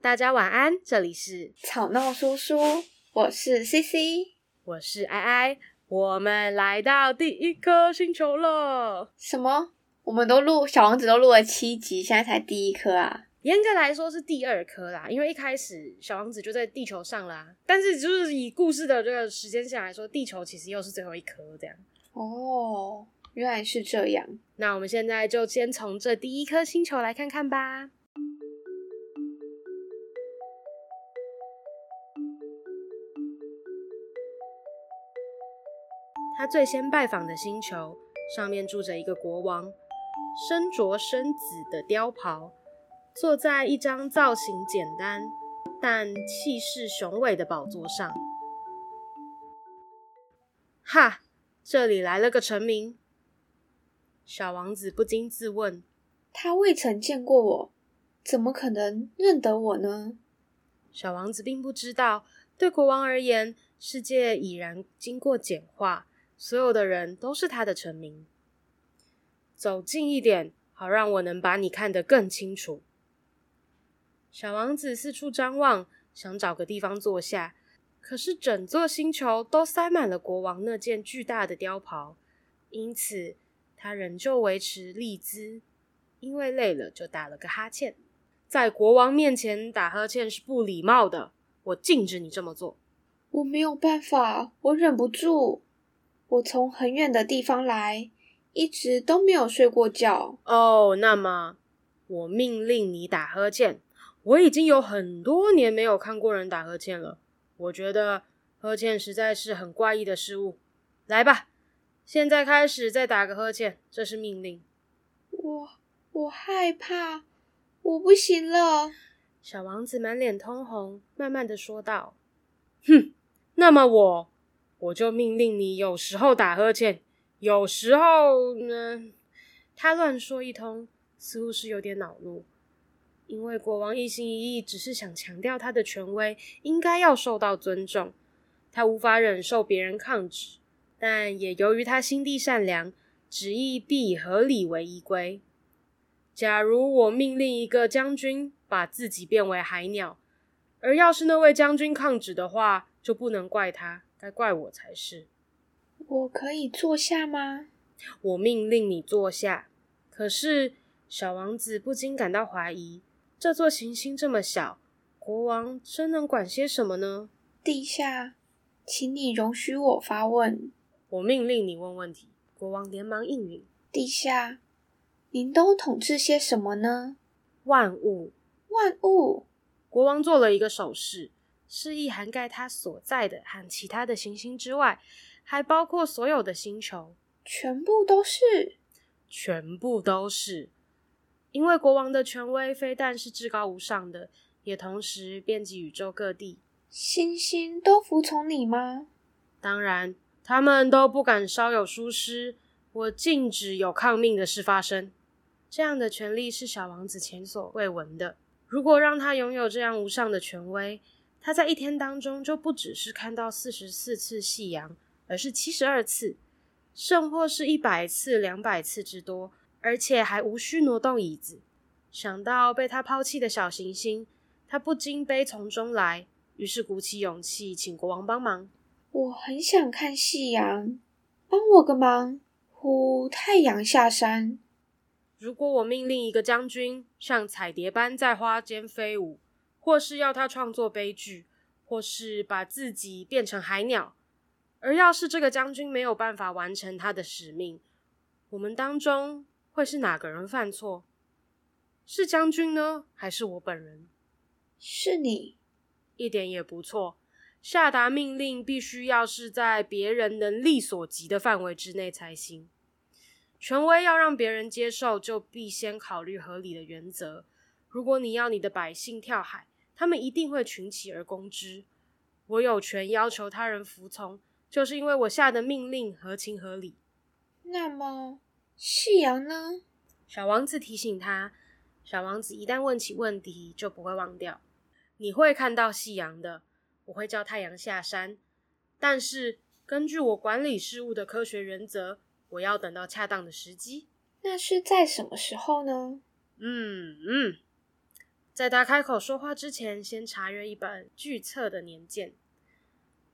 大家晚安，这里是吵闹叔叔，我是 CC，我是艾艾，我们来到第一颗星球了。什么？我们都录小王子都录了七集，现在才第一颗啊？严格来说是第二颗啦，因为一开始小王子就在地球上啦。但是就是以故事的这个时间线来说，地球其实又是最后一颗这样。哦，原来是这样。那我们现在就先从这第一颗星球来看看吧。他最先拜访的星球上面住着一个国王，身着深紫的貂袍。坐在一张造型简单但气势雄伟的宝座上，哈！这里来了个臣民。小王子不禁自问：他未曾见过我，怎么可能认得我呢？小王子并不知道，对国王而言，世界已然经过简化，所有的人都是他的臣民。走近一点，好让我能把你看得更清楚。小王子四处张望，想找个地方坐下，可是整座星球都塞满了国王那件巨大的貂袍，因此他仍旧维持立姿，因为累了就打了个哈欠。在国王面前打哈欠是不礼貌的，我禁止你这么做。我没有办法，我忍不住。我从很远的地方来，一直都没有睡过觉。哦，那么我命令你打呵欠。我已经有很多年没有看过人打呵欠了，我觉得呵欠实在是很怪异的事物。来吧，现在开始再打个呵欠，这是命令。我我害怕，我不行了。小王子满脸通红，慢慢的说道：“哼，那么我我就命令你，有时候打呵欠，有时候呢……”他乱说一通，似乎是有点恼怒。因为国王一心一意，只是想强调他的权威应该要受到尊重，他无法忍受别人抗旨，但也由于他心地善良，旨意必以合理为依归。假如我命令一个将军把自己变为海鸟，而要是那位将军抗旨的话，就不能怪他，该怪我才是。我可以坐下吗？我命令你坐下。可是小王子不禁感到怀疑。这座行星这么小，国王真能管些什么呢？陛下，请你容许我发问。我命令你问问题。国王连忙应允。陛下，您都统治些什么呢？万物。万物。国王做了一个手势，示意涵盖它所在的和其他的行星之外，还包括所有的星球。全部都是。全部都是。因为国王的权威非但是至高无上的，也同时遍及宇宙各地。星星都服从你吗？当然，他们都不敢稍有疏失。我禁止有抗命的事发生。这样的权力是小王子前所未闻的。如果让他拥有这样无上的权威，他在一天当中就不只是看到四十四次夕阳，而是七十二次，甚或是一百次、两百次之多。而且还无需挪动椅子。想到被他抛弃的小行星，他不禁悲从中来，于是鼓起勇气请国王帮忙。我很想看夕阳，帮我个忙，呼太阳下山。如果我命令一个将军像彩蝶般在花间飞舞，或是要他创作悲剧，或是把自己变成海鸟，而要是这个将军没有办法完成他的使命，我们当中。会是哪个人犯错？是将军呢，还是我本人？是你，一点也不错。下达命令必须要是在别人能力所及的范围之内才行。权威要让别人接受，就必先考虑合理的原则。如果你要你的百姓跳海，他们一定会群起而攻之。我有权要求他人服从，就是因为我下的命令合情合理。那么。夕阳呢？小王子提醒他。小王子一旦问起问题，就不会忘掉。你会看到夕阳的，我会叫太阳下山。但是根据我管理事务的科学原则，我要等到恰当的时机。那是在什么时候呢？嗯嗯，在他开口说话之前，先查阅一本巨册的年鉴。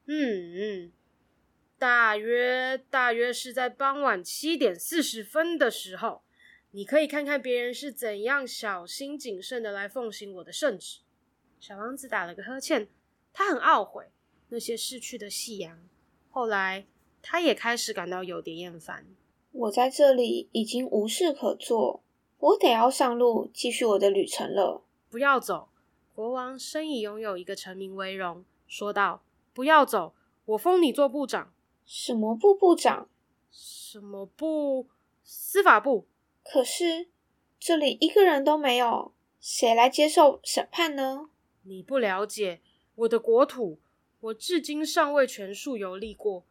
嗯嗯，大约大约是在傍晚七点四十分的时候，你可以看看别人是怎样小心谨慎的来奉行我的圣旨。小王子打了个呵欠，他很懊悔那些逝去的夕阳。后来，他也开始感到有点厌烦。我在这里已经无事可做，我得要上路继续我的旅程了。不要走，国王深以拥有一个臣民为荣，说道。不要走，我封你做部长。什么部部长？什么部？司法部。可是这里一个人都没有，谁来接受审判呢？你不了解我的国土，我至今尚未全数游历过。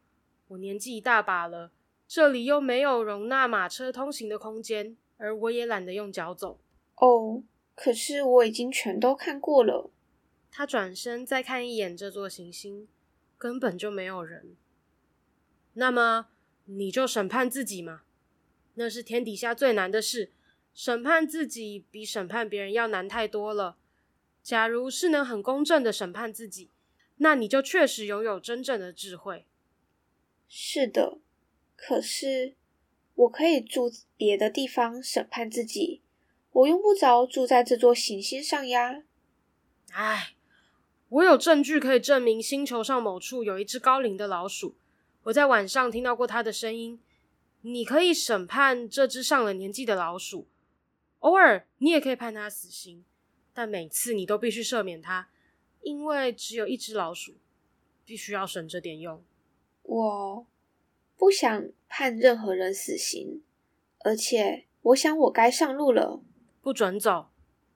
我年纪一大把了，这里又没有容纳马车通行的空间，而我也懒得用脚走。哦，可是我已经全都看过了。他转身再看一眼这座行星，根本就没有人。那么你就审判自己嘛，那是天底下最难的事。审判自己比审判别人要难太多了。假如是能很公正的审判自己，那你就确实拥有真正的智慧。是的，可是我可以住别的地方审判自己，我用不着住在这座行星上呀。唉。我有证据可以证明星球上某处有一只高龄的老鼠。我在晚上听到过它的声音。你可以审判这只上了年纪的老鼠，偶尔你也可以判它死刑，但每次你都必须赦免它，因为只有一只老鼠，必须要省着点用。我不想判任何人死刑，而且我想我该上路了。不准走。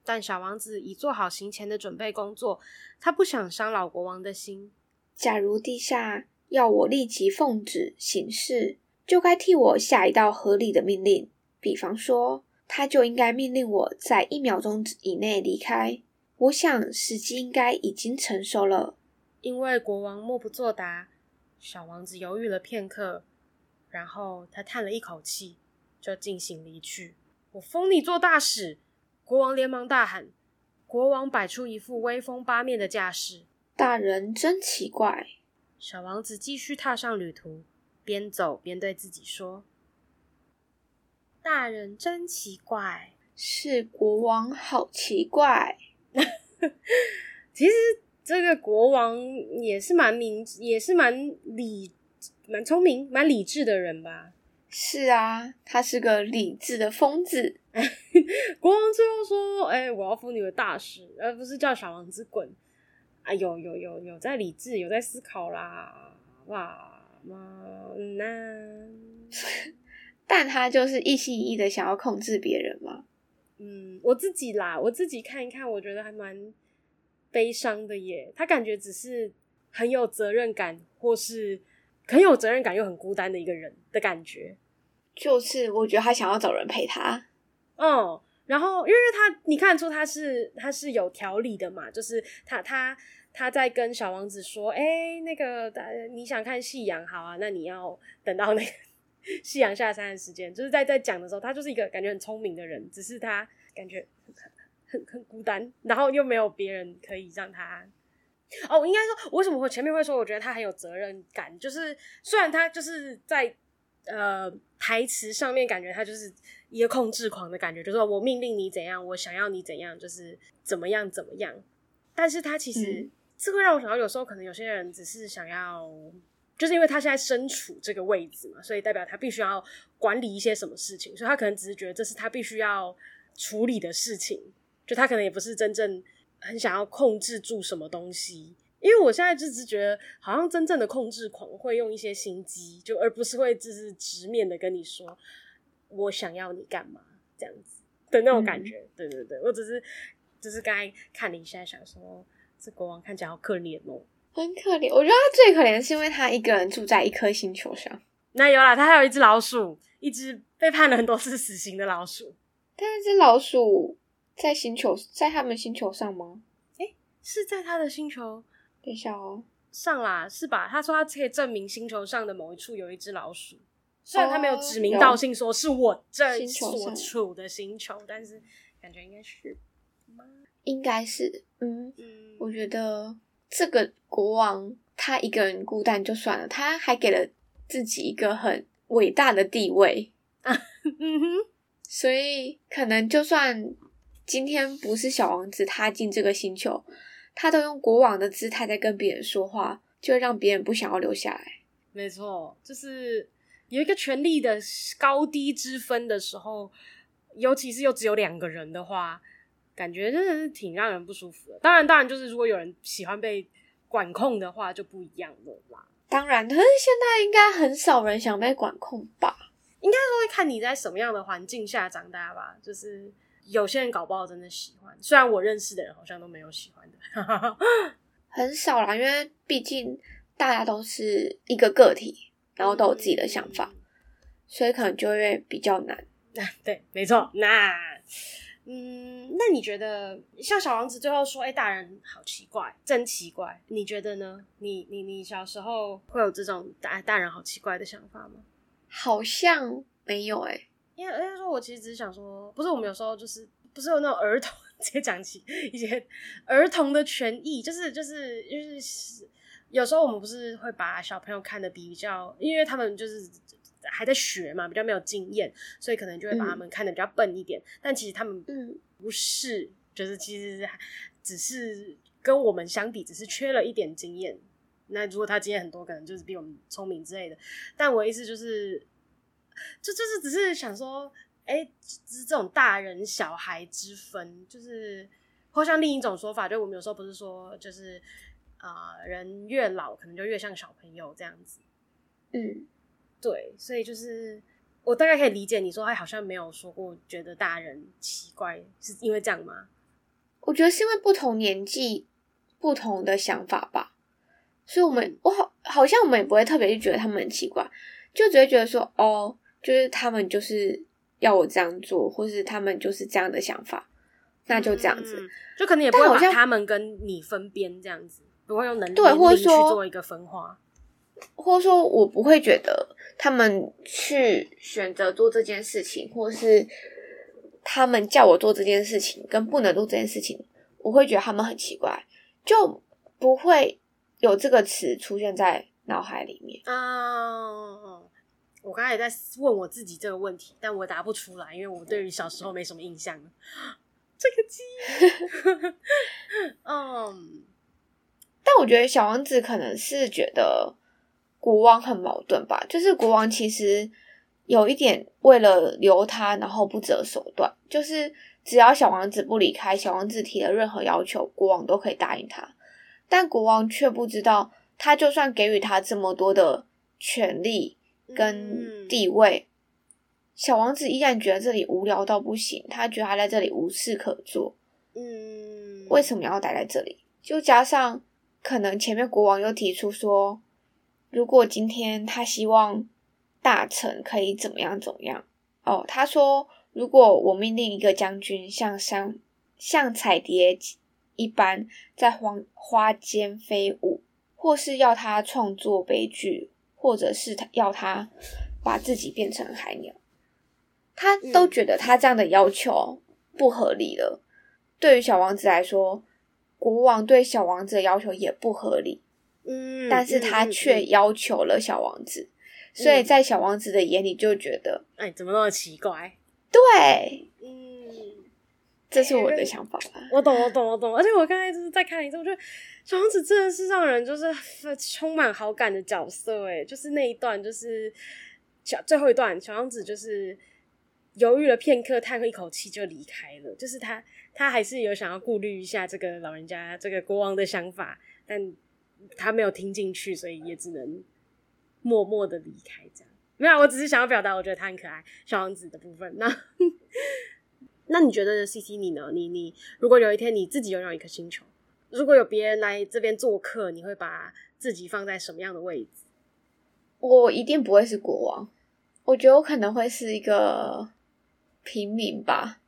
但小王子已做好行前的准备工作，他不想伤老国王的心。假如陛下要我立即奉旨行事，就该替我下一道合理的命令。比方说，他就应该命令我在一秒钟以内离开。我想时机应该已经成熟了。因为国王默不作答，小王子犹豫了片刻，然后他叹了一口气，就进行离去。我封你做大使。国王连忙大喊：“国王摆出一副威风八面的架势。”大人真奇怪。小王子继续踏上旅途，边走边对自己说：“大人真奇怪，是国王好奇怪。”其实这个国王也是蛮明，也是蛮理、蛮聪明、蛮理智的人吧？是啊，他是个理智的疯子。国王最后说：“哎、欸，我要封你为大使，而不是叫小王子滚。”啊，有有有有在理智，有在思考啦，哇嘛那，但他就是一心一意的想要控制别人嘛。嗯，我自己啦，我自己看一看，我觉得还蛮悲伤的耶。他感觉只是很有责任感，或是很有责任感又很孤单的一个人的感觉。就是我觉得他想要找人陪他。嗯，然后因为他你看出他是他是有条理的嘛，就是他他他在跟小王子说，哎，那个你想看夕阳，好啊，那你要 等到那个夕阳下山的时间，就是在在讲的时候，他就是一个感觉很聪明的人，只是他感觉很很很孤单，然后又没有别人可以让他。哦，应该说，我为什么会前面会说，我觉得他很有责任感，就是虽然他就是在。呃，台词上面感觉他就是一个控制狂的感觉，就是说我命令你怎样，我想要你怎样，就是怎么样怎么样。但是他其实、嗯、这会让我想到，有时候可能有些人只是想要，就是因为他现在身处这个位置嘛，所以代表他必须要管理一些什么事情，所以他可能只是觉得这是他必须要处理的事情，就他可能也不是真正很想要控制住什么东西。因为我现在就是觉得，好像真正的控制狂会用一些心机，就而不是会就是直面的跟你说，我想要你干嘛这样子的那种感觉。嗯、对对对，我只是只是刚才看了一下，想说这国王看起来好可怜哦，很可怜。我觉得他最可怜是因为他一个人住在一颗星球上。那有啦，他还有一只老鼠，一只被判了很多次死刑的老鼠。但是这老鼠在星球，在他们星球上吗？诶，是在他的星球。等一下哦，上啦，是吧？他说他可以证明星球上的某一处有一只老鼠，虽然他没有指名道姓说是我这所处的星球，但是感觉应该是，应该是，嗯嗯，我觉得这个国王他一个人孤单就算了，他还给了自己一个很伟大的地位啊，嗯哼，所以可能就算今天不是小王子踏进这个星球，他都用国王的姿态在跟别人说话，就会让别人不想要留下来。没错，就是有一个权力的高低之分的时候，尤其是又只有两个人的话，感觉真的是挺让人不舒服的。当然，当然就是如果有人喜欢被管控的话，就不一样了啦。当然，可是现在应该很少人想被管控吧？应该说会看你在什么样的环境下长大吧。就是有些人搞不好真的喜欢，虽然我认识的人好像都没有喜欢的，很少啦，因为毕竟。大家都是一个个体，然后都有自己的想法，嗯、所以可能就会比较难。啊、对，没错。那，嗯，那你觉得像小王子最后说：“哎，大人好奇怪，真奇怪。”你觉得呢？你你你小时候会有这种大大人好奇怪的想法吗？好像没有哎、欸，因为人家说我其实只是想说，不是我们有时候就是不是有那种儿童 直接讲起一些儿童的权益，就是就是就是。有时候我们不是会把小朋友看的比较，因为他们就是还在学嘛，比较没有经验，所以可能就会把他们看得比较笨一点。嗯、但其实他们不是，就是其实只是跟我们相比，只是缺了一点经验。那如果他经验很多，可能就是比我们聪明之类的。但我意思就是，就就是只是想说，哎、欸，就是这种大人小孩之分，就是或像另一种说法，就我们有时候不是说就是。啊、呃，人越老可能就越像小朋友这样子。嗯，对，所以就是我大概可以理解你说他好像没有说过觉得大人奇怪，是因为这样吗？我觉得是因为不同年纪不同的想法吧。所以我们、嗯、我好好像我们也不会特别去觉得他们很奇怪，就只会觉得说哦，就是他们就是要我这样做，或是他们就是这样的想法，那就这样子，嗯、就可能也不会把他们跟你分边这样子。不会用能力对，或者说去做一个分化，或者说我不会觉得他们去选择做这件事情，或是他们叫我做这件事情跟不能做这件事情，我会觉得他们很奇怪，就不会有这个词出现在脑海里面啊。我刚才也在问我自己这个问题，但我答不出来，因为我对于小时候没什么印象。这个鸡，嗯。但我觉得小王子可能是觉得国王很矛盾吧，就是国王其实有一点为了留他，然后不择手段，就是只要小王子不离开，小王子提了任何要求，国王都可以答应他。但国王却不知道，他就算给予他这么多的权力跟地位，嗯、小王子依然觉得这里无聊到不行，他觉得他在这里无事可做。嗯，为什么要待在这里？就加上。可能前面国王又提出说，如果今天他希望大臣可以怎么样怎么样哦，他说如果我命令一个将军像像像彩蝶一般在花花间飞舞，或是要他创作悲剧，或者是他要他把自己变成海鸟，他都觉得他这样的要求不合理了。对于小王子来说。国王对小王子的要求也不合理，嗯，但是他却要求了小王子，嗯，所以在小王子的眼里就觉得，哎，怎么那么奇怪？对，嗯，这是我的想法吧。我懂，我懂，我懂。而且我刚才就是再看一次，我觉得小王子真的是让人就是充满好感的角色，哎，就是那一段，就是小最后一段，小王子就是犹豫了片刻，叹了一口气就离开了，就是他。他还是有想要顾虑一下这个老人家、这个国王的想法，但他没有听进去，所以也只能默默的离开。这样没有，我只是想要表达，我觉得他很可爱，小王子的部分。那那你觉得 CC 你呢？你你如果有一天你自己拥有一颗星球，如果有别人来这边做客，你会把自己放在什么样的位置？我一定不会是国王，我觉得我可能会是一个平民吧。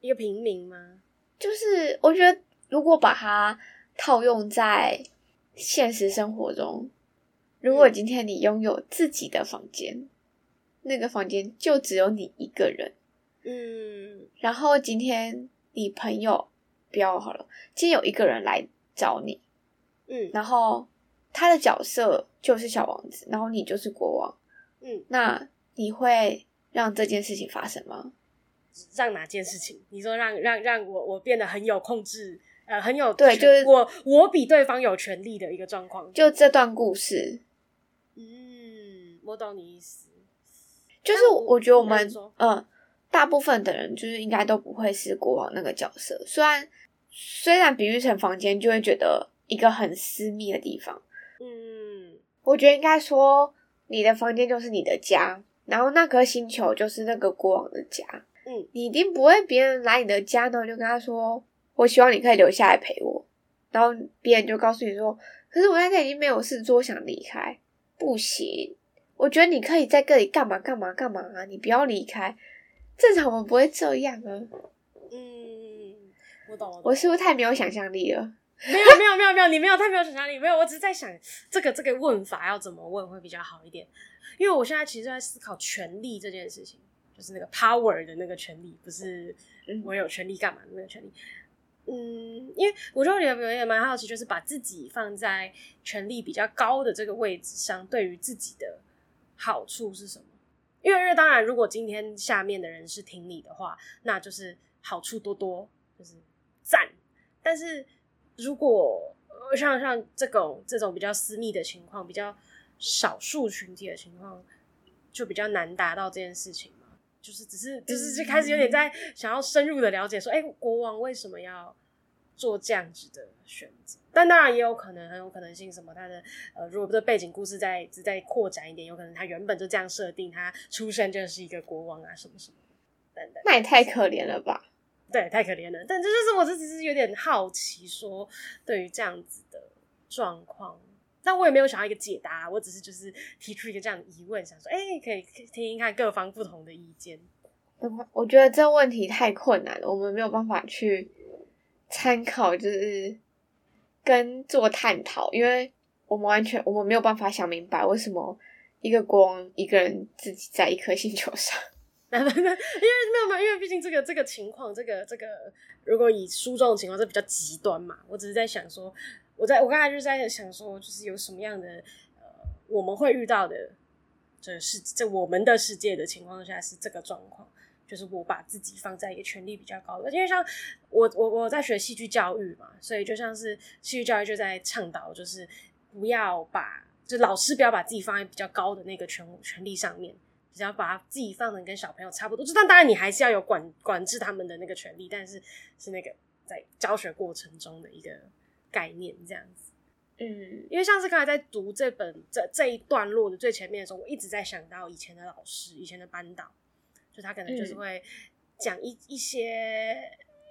一个平民吗？就是我觉得，如果把它套用在现实生活中，如果今天你拥有自己的房间，嗯、那个房间就只有你一个人，嗯，然后今天你朋友不要好了，今天有一个人来找你，嗯，然后他的角色就是小王子，然后你就是国王，嗯，那你会让这件事情发生吗？让哪件事情？你说让让让我我变得很有控制，呃，很有对，就是我我比对方有权利的一个状况。就这段故事，嗯，我懂你意思。就是我觉得我们嗯、呃，大部分的人就是应该都不会是国王那个角色。虽然虽然比喻成房间，就会觉得一个很私密的地方。嗯，我觉得应该说你的房间就是你的家，然后那颗星球就是那个国王的家。嗯，你一定不会别人来你的家呢，就跟他说：“我希望你可以留下来陪我。”然后别人就告诉你说：“可是我现在已经没有事做，想离开，不行。我觉得你可以在这里干嘛干嘛干嘛啊，你不要离开。正常我们不会这样啊。”嗯，我懂，我懂。我是不是太没有想象力了？没有，没有，没有，没有，你没有太没有想象力。没有，我只是在想这个这个问法要怎么问会比较好一点。因为我现在其实在思考权力这件事情。就是那个 power 的那个权利，不是我有权利干嘛的那个权利。嗯，因为我觉得有有点蛮好奇，就是把自己放在权力比较高的这个位置上，对于自己的好处是什么？因为因为当然，如果今天下面的人是听你的话，那就是好处多多，就是赞。但是如果像像这种这种比较私密的情况，比较少数群体的情况，就比较难达到这件事情嘛。就是只是就是就开始有点在想要深入的了解说，哎、国王为什么要做这样子的选择？但当然也有可能很有可能性什么，他的呃，如果不是背景故事再再扩展一点，有可能他原本就这样设定，他出生就是一个国王啊，什么什么等等。那也太可怜了吧？对，太可怜了。但这就是我这只是有点好奇，说对于这样子的状况。但我也没有想要一个解答，我只是就是提出一个这样的疑问，想说，哎、欸，可以听听看各方不同的意见。我觉得这问题太困难了，我们没有办法去参考，就是跟做探讨，因为我们完全我们没有办法想明白为什么一个国王一个人自己在一颗星球上。因为没有没有，因为毕竟这个这个情况，这个这个如果以书中的情况，这比较极端嘛。我只是在想说。我在我刚才就是在想说，就是有什么样的呃，我们会遇到的，这是这我们的世界的情况下是这个状况，就是我把自己放在一个权力比较高的，因为像我我我在学戏剧教育嘛，所以就像是戏剧教育就在倡导，就是不要把就老师不要把自己放在比较高的那个权权力上面，只要把自己放成跟小朋友差不多，就但当然你还是要有管管制他们的那个权利，但是是那个在教学过程中的一个。概念这样子，嗯，因为像是刚才在读这本这这一段落的最前面的时候，我一直在想到以前的老师，以前的班导，就他可能就是会讲一一些，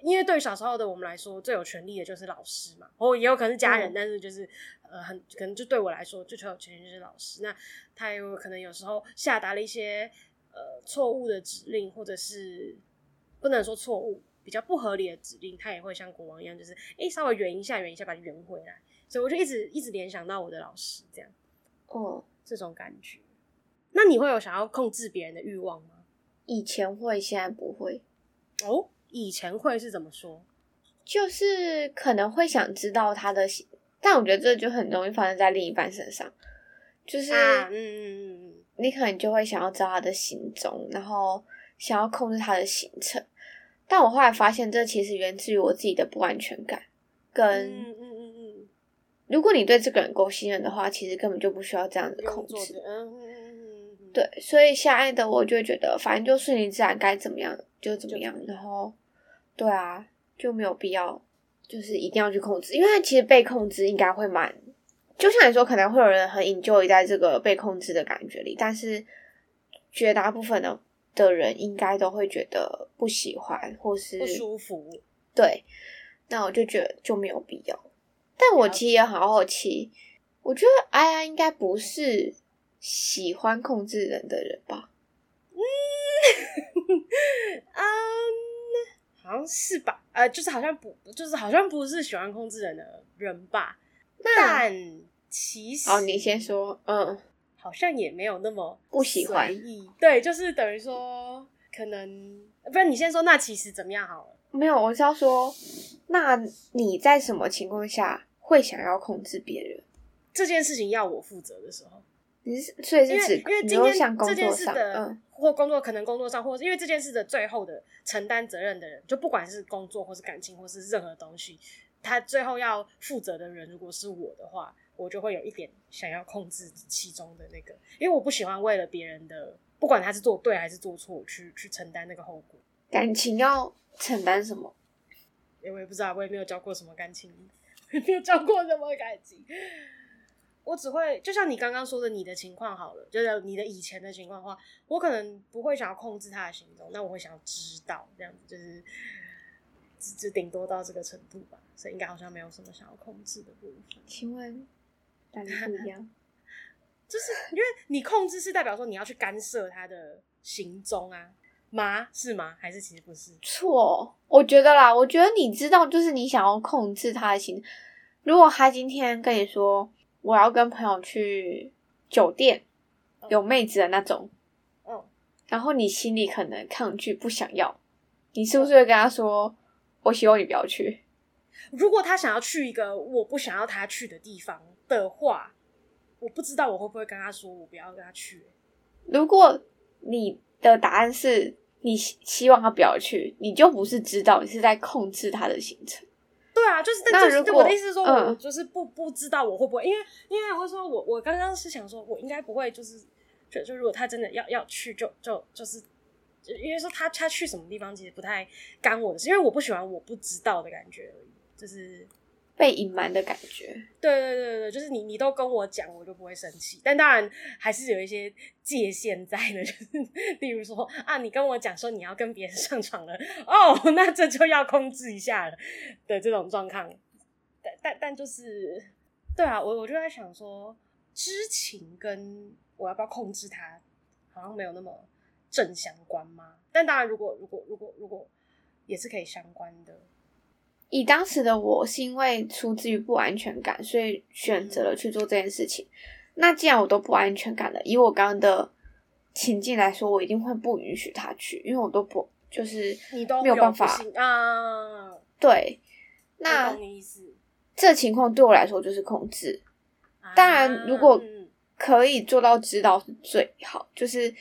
因为对于小时候的我们来说，最有权利的就是老师嘛，哦，也有可能是家人，嗯、但是就是呃，很可能就对我来说，最有权利就是老师。那他有可能有时候下达了一些呃错误的指令，或者是不能说错误。比较不合理的指令，他也会像国王一样，就是哎、欸，稍微圆一下，圆一下，把它圆回来。所以我就一直一直联想到我的老师这样，哦，这种感觉。那你会有想要控制别人的欲望吗？以前会，现在不会。哦，以前会是怎么说？就是可能会想知道他的行，但我觉得这就很容易发生在另一半身上。就是，啊、嗯嗯嗯，你可能就会想要知道他的行踪，然后想要控制他的行程。但我后来发现，这其实源自于我自己的不安全感，跟嗯嗯嗯嗯，如果你对这个人够信任的话，其实根本就不需要这样子控制。对，所以现在的我就会觉得，反正就顺其自然，该怎么样就怎么样。然后，对啊，就没有必要，就是一定要去控制，因为其实被控制应该会蛮，就像你说，可能会有人很 enjoy 在这个被控制的感觉里，但是绝大部分的。的人应该都会觉得不喜欢，或是不舒服。对，那我就觉得就没有必要。但我其实也很好奇，我觉得哎呀，应该不是喜欢控制人的人吧？嗯，嗯，好像是吧？呃，就是好像不，就是好像不是喜欢控制人的人吧？但其实，哦，你先说，嗯。好像也没有那么不喜欢，对，就是等于说，可能不然你先说，那其实怎么样好了？没有，我是要说，那你在什么情况下会想要控制别人？这件事情要我负责的时候，你是所以是指因为因为今天这件事的，嗯，或工作可能工作上，或者因为这件事的最后的承担责任的人，就不管是工作或是感情或是任何东西，他最后要负责的人，如果是我的话，我就会有一点想要控制其中的那个，因为我不喜欢为了别人的，不管他是做对还是做错，去去承担那个后果。感情要承担什么？因为我也不知道，我也没有交过什么感情，没有交过什么感情。我只会就像你刚刚说的，你的情况好了，就是你的以前的情况的话，我可能不会想要控制他的行踪，那我会想要知道，这样子就是只只顶多到这个程度吧。所以应该好像没有什么想要控制的部分。请问哪里不一样？就是因为你控制是代表说你要去干涉他的行踪啊。吗？是吗？还是其实不是？错，我觉得啦，我觉得你知道，就是你想要控制他的行。如果他今天跟你说我要跟朋友去酒店，嗯、有妹子的那种，嗯，然后你心里可能抗拒不想要，你是不是会跟他说，嗯、我希望你不要去？如果他想要去一个我不想要他去的地方的话，我不知道我会不会跟他说我不要跟他去。如果你。的答案是你希望他不要去，你就不是知道，你是在控制他的行程。对啊，就是但就是我的意思是说，我就是不、嗯、不知道我会不会，因为因为我说我我刚刚是想说，我应该不会，就是就就如果他真的要要去就，就就就是，因为说他他去什么地方其实不太干我的事，因为我不喜欢我不知道的感觉而已，就是。被隐瞒的感觉，对对对对，就是你你都跟我讲，我就不会生气。但当然还是有一些界限在的，就是 例如说啊，你跟我讲说你要跟别人上床了，哦，那这就要控制一下了的这种状况。但但但就是，对啊，我我就在想说，知情跟我要不要控制他，好像没有那么正相关吗？但当然，如果如果如果如果也是可以相关的。以当时的我是因为出自于不安全感，所以选择了去做这件事情。那既然我都不安全感了，以我刚刚的情境来说，我一定会不允许他去，因为我都不就是你都没有办法啊。对，那这情况对我来说就是控制。当然，如果可以做到知道是最好。就是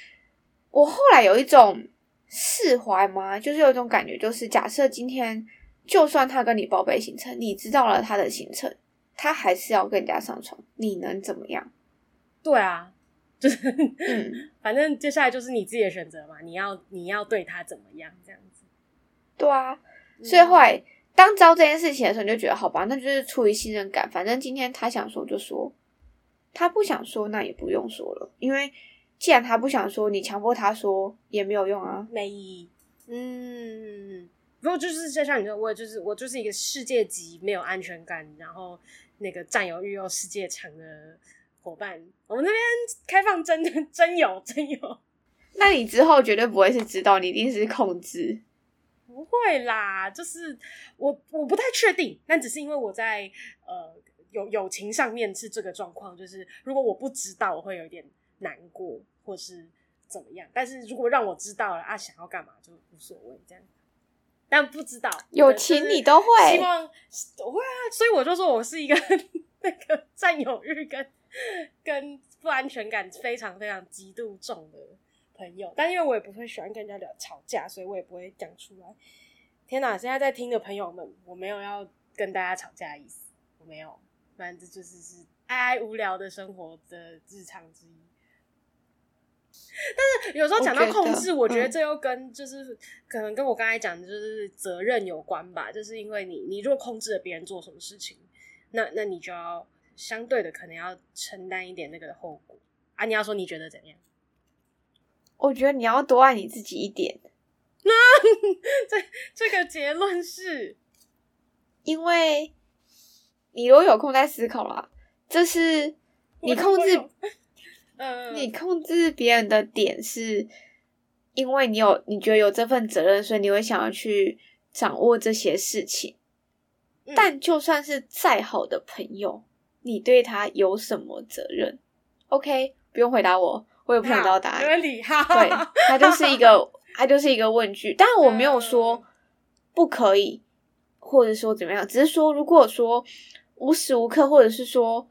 我后来有一种释怀嘛，就是有一种感觉，就是假设今天。就算他跟你报备行程，你知道了他的行程，他还是要跟人家上床，你能怎么样？对啊，就是，嗯，反正接下来就是你自己的选择嘛，你要你要对他怎么样这样子？对啊，所以后来当知道这件事情的时候，你就觉得好吧，那就是出于信任感，反正今天他想说就说，他不想说那也不用说了，因为既然他不想说，你强迫他说也没有用啊，没意义，嗯。不过就是就像你说，我就是我就是一个世界级没有安全感，然后那个占有欲又世界强的伙伴。我们那边开放真的真有真有。那你之后绝对不会是知道，你一定是控制。不会啦，就是我我不太确定，但只是因为我在呃友友情上面是这个状况，就是如果我不知道，我会有点难过，或是怎么样。但是如果让我知道了啊，想要干嘛就无所谓这样。但不知道友情你都会希望我会啊，所以我就说我是一个 那个占有欲跟跟不安全感非常非常极度重的朋友，但因为我也不会喜欢跟人家聊吵架，所以我也不会讲出来。天哪！现在在听的朋友们，我没有要跟大家吵架的意思，我没有，反正这就是是哀哀无聊的生活的日常之一。但是有时候讲到控制，我觉，得这又跟就是可能跟我刚才讲的就是责任有关吧。就是因为你你如果控制了别人做什么事情，那那你就要相对的可能要承担一点那个的后果啊。你要说你觉得怎样？我觉得你要多爱你自己一点。那 这这个结论是，因为你如果有空在思考啦，这是你控制。嗯，你控制别人的点是，因为你有你觉得有这份责任，所以你会想要去掌握这些事情。嗯、但就算是再好的朋友，你对他有什么责任？OK，不用回答我，我也不想知道答案。合理哈，对，他就是一个，他就是一个问句。但我没有说不可以，或者说怎么样，只是说如果说无时无刻，或者是说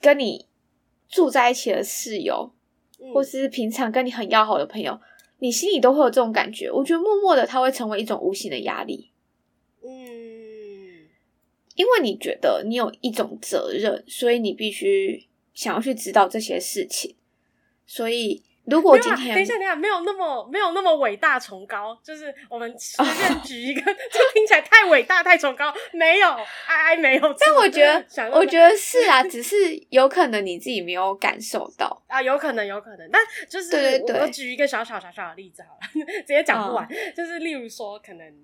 跟你住在一起的室友，嗯、或是平常跟你很要好的朋友，你心里都会有这种感觉。我觉得默默的，它会成为一种无形的压力。嗯，因为你觉得你有一种责任，所以你必须想要去知道这些事情，所以。如果今天、啊、等一下，等一下，没有那么没有那么伟大崇高，就是我们随便举一个，这、oh. 听起来太伟大太崇高，没有，哎哎，没有。但我觉得，我觉得是啊，只是有可能你自己没有感受到 啊，有可能，有可能。但就是对对对，我举一个小小小小的例子好了，直接讲不完。Oh. 就是例如说，可能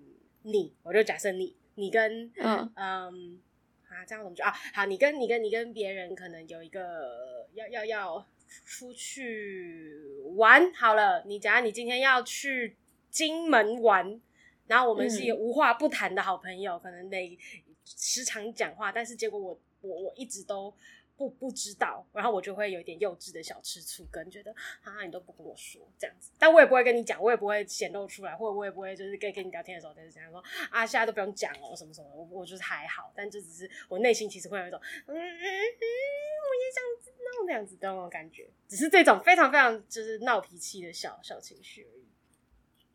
你，我就假设你，你跟嗯嗯啊，这样怎么就啊？好，你跟你跟你跟别人可能有一个要要要。出去玩好了，你假如你今天要去金门玩，然后我们是一个无话不谈的好朋友，嗯、可能得时常讲话，但是结果我我我一直都不不知道，然后我就会有一点幼稚的小吃醋，跟觉得啊你都不跟我说这样子，但我也不会跟你讲，我也不会显露出来，或者我也不会就是跟跟你聊天的时候就是这样说啊，现在都不用讲哦，什么什么，我我就是还好，但这只是我内心其实会有一种嗯嗯嗯，我也想知道。那样子的那种感觉，只是这种非常非常就是闹脾气的小小情绪而已。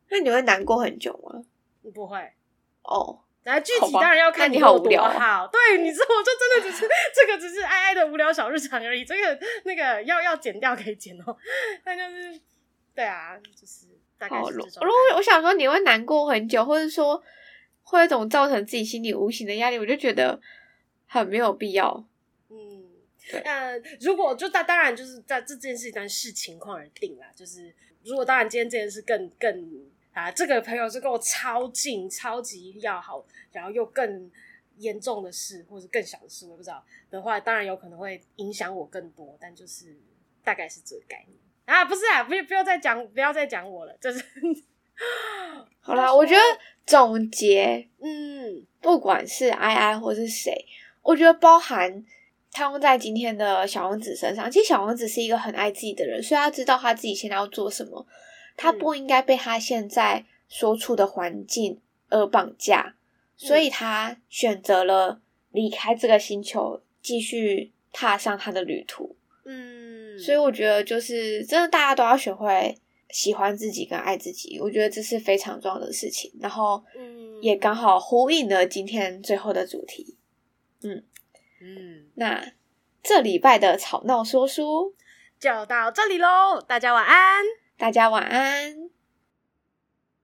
那你会难过很久吗？不会哦。然后具体当然要看你好无聊。好，对，你知道，我就真的只是这个，只是哀哀的无聊小日常而已。这个那个要要剪掉可以剪哦。但就是对啊，就是大概是这种。如果我想说你会难过很久，或者说会有一种造成自己心里无形的压力，我就觉得很没有必要。呃，如果就当当然就是在这件事情，但视情况而定啦。就是如果当然今天这件事更更啊，这个朋友是跟我超近、超级要好，然后又更严重的事，或者更小的事，我也不知道的话，当然有可能会影响我更多。但就是大概是这个概念啊，不是啊，不不要再讲，不要再讲我了。就是 好啦，我觉得总结，嗯，不管是 I I 或是谁，我觉得包含。他用在今天的小王子身上。其实小王子是一个很爱自己的人，所以他知道他自己现在要做什么。他不应该被他现在所处的环境而绑架，所以他选择了离开这个星球，继续踏上他的旅途。嗯，所以我觉得就是真的，大家都要学会喜欢自己跟爱自己。我觉得这是非常重要的事情。然后，嗯，也刚好呼应了今天最后的主题。嗯。嗯，那这礼拜的吵闹说书就到这里喽，大家晚安，大家晚安。